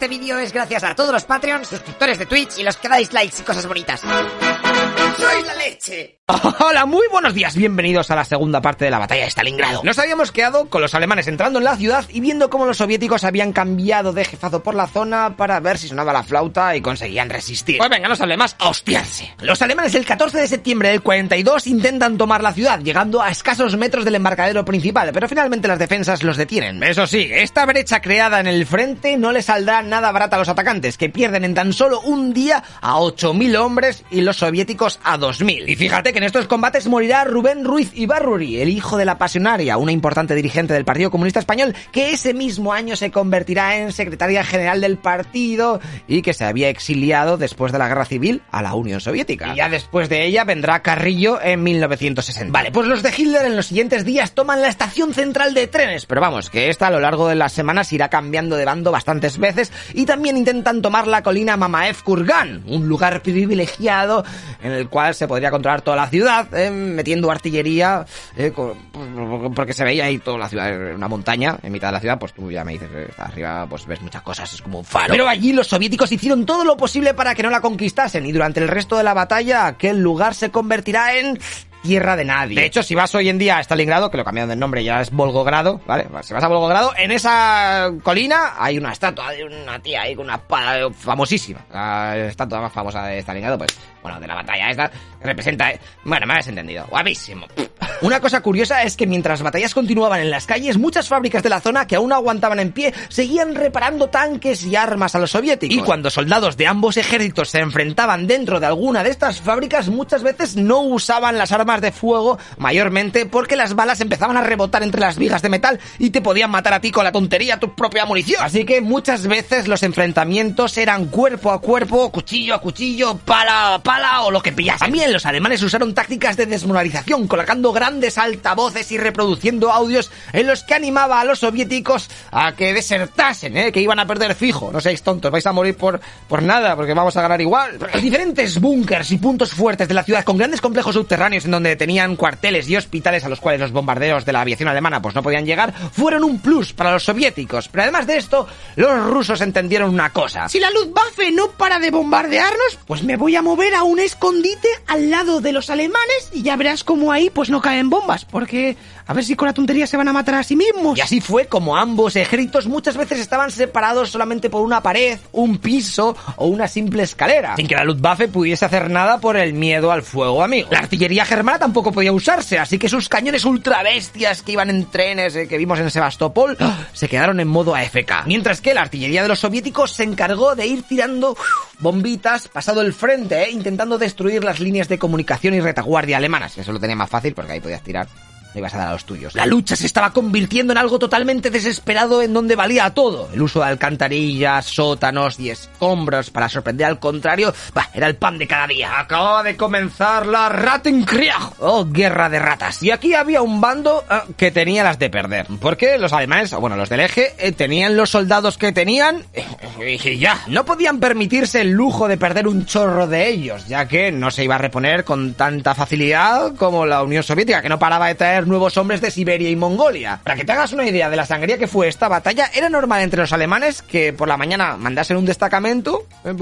Este vídeo es gracias a todos los Patreons, suscriptores de Twitch y los que dais likes y cosas bonitas. ¡Soy la leche! Hola, muy buenos días, bienvenidos a la segunda parte de la batalla de Stalingrado. Nos habíamos quedado con los alemanes entrando en la ciudad y viendo cómo los soviéticos habían cambiado de jefazo por la zona para ver si sonaba la flauta y conseguían resistir. Pues venga, no se hable más, a hostiarse. Los alemanes el 14 de septiembre del 42 intentan tomar la ciudad, llegando a escasos metros del embarcadero principal, pero finalmente las defensas los detienen. Eso sí, esta brecha creada en el frente no le saldrá nada barata a los atacantes, que pierden en tan solo un día a 8.000 hombres y los soviéticos a 2.000. Y fíjate que en estos combates morirá Rubén Ruiz Ibarruri, el hijo de la pasionaria, una importante dirigente del Partido Comunista Español, que ese mismo año se convertirá en secretaria general del partido y que se había exiliado después de la guerra civil a la Unión Soviética. Y ya después de ella vendrá Carrillo en 1960. Vale, pues los de Hitler en los siguientes días toman la estación central de trenes, pero vamos, que esta a lo largo de las semanas irá cambiando de bando bastantes veces y también intentan tomar la colina Mamaev Kurgan, un lugar privilegiado en el cual se podría controlar toda la ciudad, eh, metiendo artillería, eh, porque se veía ahí toda la ciudad, una montaña, en mitad de la ciudad, pues tú ya me dices que está arriba, pues ves muchas cosas, es como un faro. Pero allí los soviéticos hicieron todo lo posible para que no la conquistasen, y durante el resto de la batalla, aquel lugar se convertirá en tierra de nadie. De hecho, si vas hoy en día a Stalingrado, que lo cambiaron de nombre, ya es Volgogrado, ¿vale? Si vas a Volgogrado, en esa colina hay una estatua de una tía ahí con una espada famosísima. La estatua más famosa de Stalingrado, pues, bueno, de la batalla esta, representa... Bueno, me habéis entendido. Guapísimo. Una cosa curiosa es que mientras las batallas continuaban en las calles, muchas fábricas de la zona que aún aguantaban en pie seguían reparando tanques y armas a los soviéticos. Y cuando soldados de ambos ejércitos se enfrentaban dentro de alguna de estas fábricas, muchas veces no usaban las armas de fuego, mayormente porque las balas empezaban a rebotar entre las vigas de metal y te podían matar a ti con la tontería tu propia munición. Así que muchas veces los enfrentamientos eran cuerpo a cuerpo, cuchillo a cuchillo, pala a pala o lo que pillas. También los alemanes usaron tácticas de desmoralización, colocando grandes altavoces y reproduciendo audios en los que animaba a los soviéticos a que desertasen, ¿eh? que iban a perder fijo. No seáis tontos, vais a morir por, por nada, porque vamos a ganar igual. Diferentes búnkers y puntos fuertes de la ciudad con grandes complejos subterráneos en donde tenían cuarteles y hospitales a los cuales los bombardeos de la aviación alemana pues no podían llegar, fueron un plus para los soviéticos. Pero además de esto, los rusos entendieron una cosa. Si la Luftwaffe no para de bombardearnos, pues me voy a mover a un escondite al lado de los alemanes y ya verás cómo ahí pues no caen bombas, porque a ver si con la tontería se van a matar a sí mismos. Y así fue como ambos ejércitos muchas veces estaban separados solamente por una pared, un piso o una simple escalera, sin que la Luftwaffe pudiese hacer nada por el miedo al fuego amigo. La artillería germana tampoco podía usarse, así que sus cañones ultra bestias que iban en trenes eh, que vimos en Sebastopol se quedaron en modo AFK. Mientras que la artillería de los soviéticos se encargó de ir tirando bombitas pasado el frente, eh, intentando destruir las líneas de comunicación y retaguardia alemanas. Eso lo tenía más fácil porque ahí podías tirar le ibas a dar a los tuyos. La lucha se estaba convirtiendo en algo totalmente desesperado en donde valía todo. El uso de alcantarillas, sótanos y escombros para sorprender al contrario, bah, era el pan de cada día. Acababa de comenzar la Rattenkrieg, oh, guerra de ratas. Y aquí había un bando eh, que tenía las de perder. Porque los alemanes, bueno, los del eje, eh, tenían los soldados que tenían y ya. No podían permitirse el lujo de perder un chorro de ellos, ya que no se iba a reponer con tanta facilidad como la Unión Soviética, que no paraba de traer nuevos hombres de Siberia y Mongolia. Para que te hagas una idea de la sangría que fue esta batalla, era normal entre los alemanes que por la mañana mandasen un destacamento eh,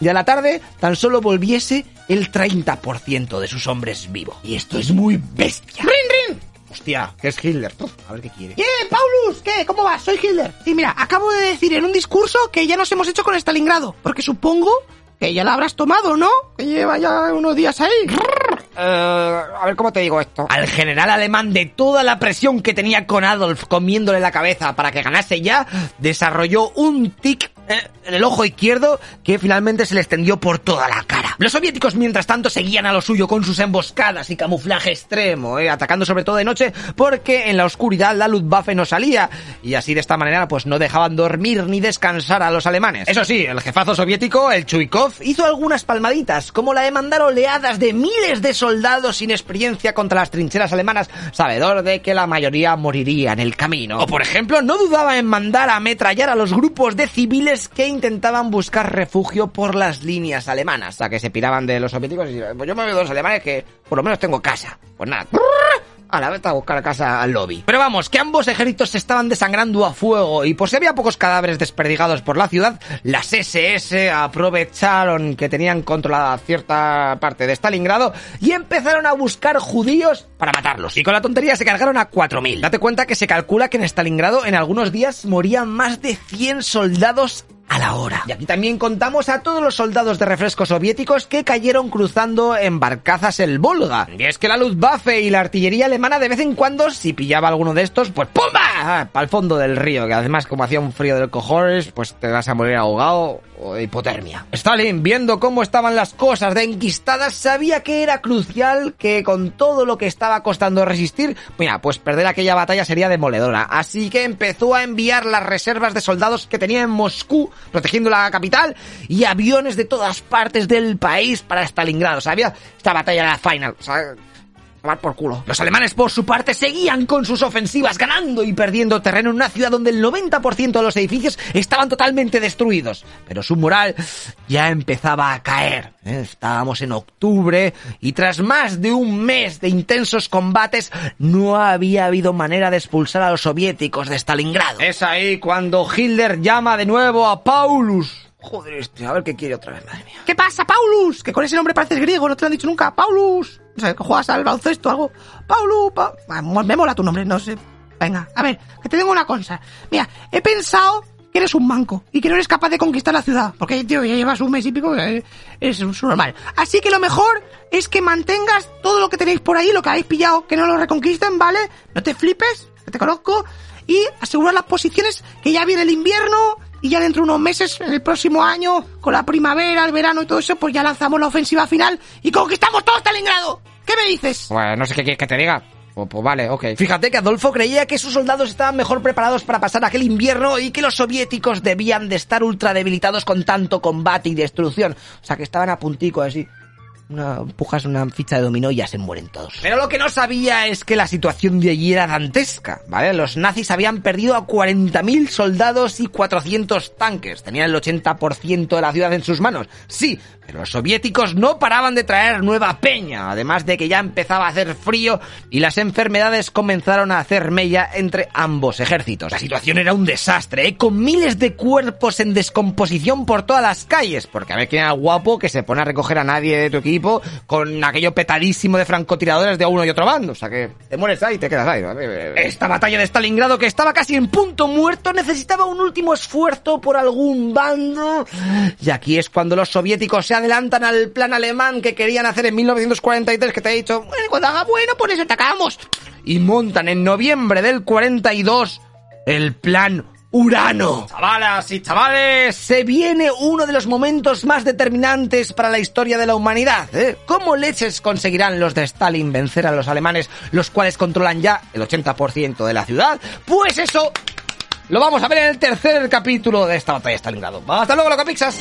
y a la tarde tan solo volviese el 30% de sus hombres vivos. Y esto es muy bestia. ¡Rin, rin! Hostia, que es Hitler. Uf, a ver qué quiere. ¿Qué, Paulus? ¿Qué? ¿Cómo vas? Soy Hitler. Sí, mira, acabo de decir en un discurso que ya nos hemos hecho con Stalingrado. Porque supongo que ya la habrás tomado, ¿no? Que lleva ya unos días ahí. Eh, a ver cómo te digo esto. Al general alemán de toda la presión que tenía con Adolf comiéndole la cabeza para que ganase ya, desarrolló un tic en el ojo izquierdo que finalmente se le extendió por toda la cara. Los soviéticos, mientras tanto, seguían a lo suyo con sus emboscadas y camuflaje extremo, eh, atacando sobre todo de noche porque en la oscuridad la Luftwaffe no salía y así de esta manera pues no dejaban dormir ni descansar a los alemanes. Eso sí, el jefazo soviético, el Chuikov, hizo algunas palmaditas, como la de mandar oleadas de miles de soldados sin experiencia contra las trincheras alemanas, sabedor de que la mayoría moriría en el camino. O por ejemplo, no dudaba en mandar a ametrallar a los grupos de civiles que intentaban buscar refugio por las líneas alemanas, sea, que se piraban de los soviéticos y pues yo me veo de los alemanes que por lo menos tengo casa. Pues nada, a la vez a buscar a casa al lobby. Pero vamos, que ambos ejércitos se estaban desangrando a fuego y por si había pocos cadáveres desperdigados por la ciudad, las SS aprovecharon que tenían controlada cierta parte de Stalingrado y empezaron a buscar judíos para matarlos. Y con la tontería se cargaron a 4.000. Date cuenta que se calcula que en Stalingrado en algunos días morían más de 100 soldados a la hora. Y aquí también contamos a todos los soldados de refresco soviéticos que cayeron cruzando en barcazas el Volga. Y es que la Luftwaffe y la artillería alemana de vez en cuando, si pillaba alguno de estos, pues ¡pumba! Para el fondo del río, que además como hacía un frío del cojones, pues te vas a morir ahogado hipotermia. Stalin, viendo cómo estaban las cosas de enquistadas, sabía que era crucial que con todo lo que estaba costando resistir, mira, pues perder aquella batalla sería demoledora. Así que empezó a enviar las reservas de soldados que tenía en Moscú protegiendo la capital y aviones de todas partes del país para Stalingrado. Sabía, esta batalla era final. Por culo. Los alemanes, por su parte, seguían con sus ofensivas, ganando y perdiendo terreno en una ciudad donde el 90% de los edificios estaban totalmente destruidos. Pero su moral ya empezaba a caer. ¿eh? Estábamos en octubre y tras más de un mes de intensos combates, no había habido manera de expulsar a los soviéticos de Stalingrado. Es ahí cuando Hitler llama de nuevo a Paulus. Joder, este, a ver qué quiere otra vez, madre mía. ¿Qué pasa, Paulus? Que con ese nombre pareces griego, no te lo han dicho nunca. Paulus. O sea, que juegas al baloncesto algo. Paulus, pa... me mola tu nombre, no sé. Venga, a ver, que te digo una cosa. Mira, he pensado que eres un manco y que no eres capaz de conquistar la ciudad. Porque, tío, ya llevas un mes y pico, eh, es, es normal. Así que lo mejor es que mantengas todo lo que tenéis por ahí, lo que habéis pillado, que no lo reconquisten, ¿vale? No te flipes, que te conozco. Y asegurar las posiciones, que ya viene el invierno y ya dentro de unos meses, en el próximo año, con la primavera, el verano y todo eso, pues ya lanzamos la ofensiva final y conquistamos todo Stalingrado. ¿Qué me dices? Bueno, no sé qué quieres que te diga. Pues, pues, vale, ok. Fíjate que Adolfo creía que sus soldados estaban mejor preparados para pasar aquel invierno y que los soviéticos debían de estar ultra debilitados con tanto combate y destrucción. O sea, que estaban a puntico así una, empujas una ficha de dominó y ya se mueren todos. Pero lo que no sabía es que la situación de allí era dantesca, ¿vale? Los nazis habían perdido a 40.000 soldados y 400 tanques. Tenían el 80% de la ciudad en sus manos. Sí, pero los soviéticos no paraban de traer nueva peña, además de que ya empezaba a hacer frío y las enfermedades comenzaron a hacer mella entre ambos ejércitos. La situación era un desastre, ¿eh? con miles de cuerpos en descomposición por todas las calles, porque a ver quién era guapo que se pone a recoger a nadie de tu equipo con aquello petadísimo de francotiradores de uno y otro bando. O sea que te mueres ahí y te quedas ahí. Esta batalla de Stalingrado, que estaba casi en punto muerto, necesitaba un último esfuerzo por algún bando. Y aquí es cuando los soviéticos se adelantan al plan alemán que querían hacer en 1943, que te he dicho, bueno, cuando haga bueno, por eso atacamos. Y montan en noviembre del 42 el plan Urano. Chavalas y chavales, se viene uno de los momentos más determinantes para la historia de la humanidad. ¿eh? ¿Cómo leches conseguirán los de Stalin vencer a los alemanes, los cuales controlan ya el 80% de la ciudad? Pues eso lo vamos a ver en el tercer capítulo de esta batalla de Stalingrado. Hasta luego, loco pixas.